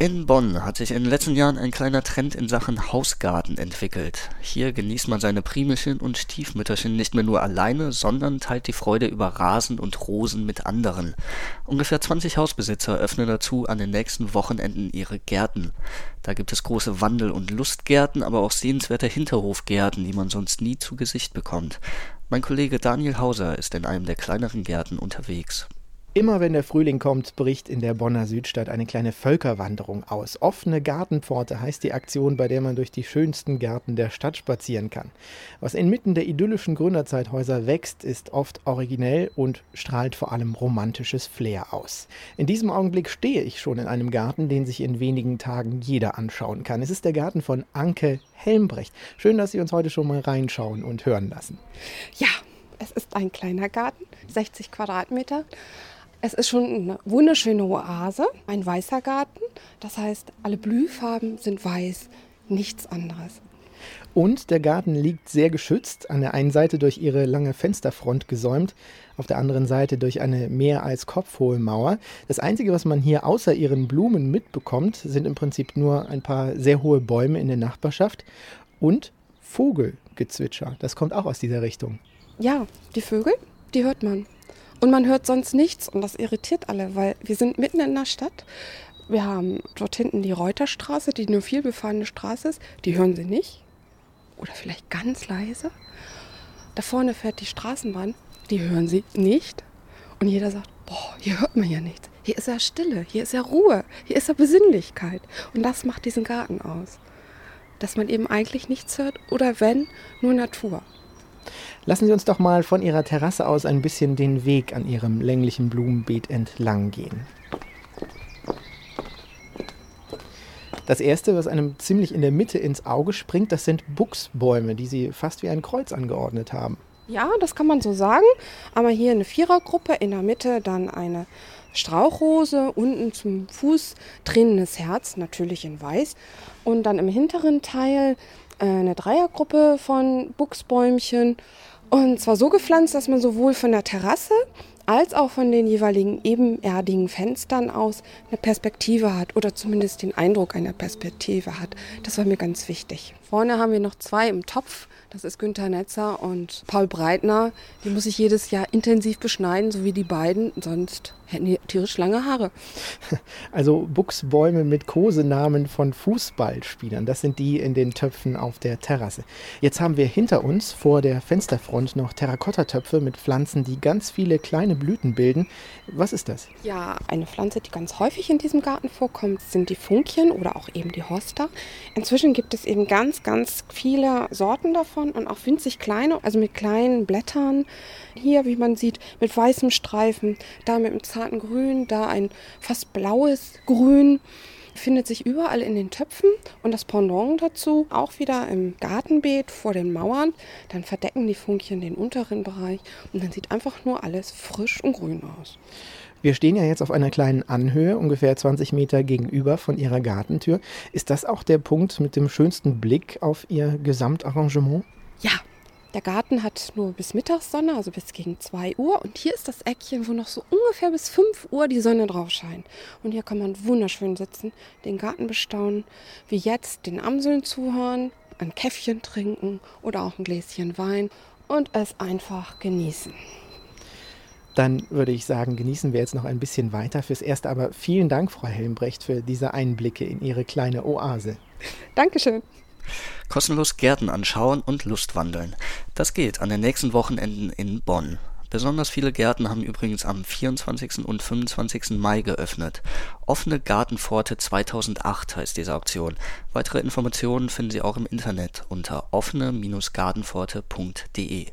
In Bonn hat sich in den letzten Jahren ein kleiner Trend in Sachen Hausgarten entwickelt. Hier genießt man seine Primelchen und Stiefmütterchen nicht mehr nur alleine, sondern teilt die Freude über Rasen und Rosen mit anderen. Ungefähr 20 Hausbesitzer öffnen dazu an den nächsten Wochenenden ihre Gärten. Da gibt es große Wandel- und Lustgärten, aber auch sehenswerte Hinterhofgärten, die man sonst nie zu Gesicht bekommt. Mein Kollege Daniel Hauser ist in einem der kleineren Gärten unterwegs. Immer wenn der Frühling kommt, bricht in der Bonner Südstadt eine kleine Völkerwanderung aus. Offene Gartenpforte heißt die Aktion, bei der man durch die schönsten Gärten der Stadt spazieren kann. Was inmitten der idyllischen Gründerzeithäuser wächst, ist oft originell und strahlt vor allem romantisches Flair aus. In diesem Augenblick stehe ich schon in einem Garten, den sich in wenigen Tagen jeder anschauen kann. Es ist der Garten von Anke Helmbrecht. Schön, dass Sie uns heute schon mal reinschauen und hören lassen. Ja, es ist ein kleiner Garten, 60 Quadratmeter. Es ist schon eine wunderschöne Oase, ein weißer Garten. Das heißt, alle Blühfarben sind weiß, nichts anderes. Und der Garten liegt sehr geschützt, an der einen Seite durch ihre lange Fensterfront gesäumt, auf der anderen Seite durch eine mehr als kopfhohe Mauer. Das Einzige, was man hier außer ihren Blumen mitbekommt, sind im Prinzip nur ein paar sehr hohe Bäume in der Nachbarschaft und Vogelgezwitscher. Das kommt auch aus dieser Richtung. Ja, die Vögel, die hört man. Und man hört sonst nichts und das irritiert alle, weil wir sind mitten in der Stadt. Wir haben dort hinten die Reuterstraße, die nur viel befahrene Straße ist. Die hören sie nicht. Oder vielleicht ganz leise. Da vorne fährt die Straßenbahn. Die hören sie nicht. Und jeder sagt, boah, hier hört man ja nichts. Hier ist ja Stille, hier ist ja Ruhe, hier ist ja Besinnlichkeit. Und das macht diesen Garten aus. Dass man eben eigentlich nichts hört oder wenn, nur Natur. Lassen Sie uns doch mal von Ihrer Terrasse aus ein bisschen den Weg an Ihrem länglichen Blumenbeet entlang gehen. Das erste, was einem ziemlich in der Mitte ins Auge springt, das sind Buchsbäume, die Sie fast wie ein Kreuz angeordnet haben. Ja, das kann man so sagen. Aber hier eine Vierergruppe, in der Mitte dann eine Strauchrose, unten zum Fuß tränendes Herz, natürlich in weiß. Und dann im hinteren Teil äh, eine Dreiergruppe von Buchsbäumchen und zwar so gepflanzt, dass man sowohl von der Terrasse als auch von den jeweiligen ebenerdigen Fenstern aus eine Perspektive hat oder zumindest den Eindruck einer Perspektive hat. Das war mir ganz wichtig. Vorne haben wir noch zwei im Topf. Das ist Günther Netzer und Paul Breitner. Die muss ich jedes Jahr intensiv beschneiden, so wie die beiden. Sonst hätten die tierisch lange Haare. Also Buchsbäume mit Kosenamen von Fußballspielern. Das sind die in den Töpfen auf der Terrasse. Jetzt haben wir hinter uns vor der Fensterfront noch Terrakottatöpfe mit Pflanzen, die ganz viele kleine Blüten bilden. Was ist das? Ja, eine Pflanze, die ganz häufig in diesem Garten vorkommt, sind die Funkien oder auch eben die Hoster. Inzwischen gibt es eben ganz, ganz viele Sorten davon und auch winzig kleine, also mit kleinen Blättern. Hier, wie man sieht, mit weißem Streifen, da mit einem zarten Grün, da ein fast blaues Grün findet sich überall in den Töpfen und das Pendant dazu auch wieder im Gartenbeet vor den Mauern. Dann verdecken die Funkchen den unteren Bereich und dann sieht einfach nur alles frisch und grün aus. Wir stehen ja jetzt auf einer kleinen Anhöhe, ungefähr 20 Meter gegenüber von Ihrer Gartentür. Ist das auch der Punkt mit dem schönsten Blick auf Ihr Gesamtarrangement? Ja, der Garten hat nur bis Mittagssonne, also bis gegen 2 Uhr. Und hier ist das Eckchen, wo noch so ungefähr bis 5 Uhr die Sonne drauf scheint. Und hier kann man wunderschön sitzen, den Garten bestaunen, wie jetzt, den Amseln zuhören, ein Käffchen trinken oder auch ein Gläschen Wein und es einfach genießen. Dann würde ich sagen, genießen wir jetzt noch ein bisschen weiter. Fürs Erste aber vielen Dank, Frau Helmbrecht, für diese Einblicke in Ihre kleine Oase. Dankeschön. Kostenlos Gärten anschauen und Lustwandeln. Das geht an den nächsten Wochenenden in Bonn. Besonders viele Gärten haben übrigens am 24. und 25. Mai geöffnet. Offene Gartenpforte 2008 heißt diese Auktion. Weitere Informationen finden Sie auch im Internet unter offene-gartenpforte.de.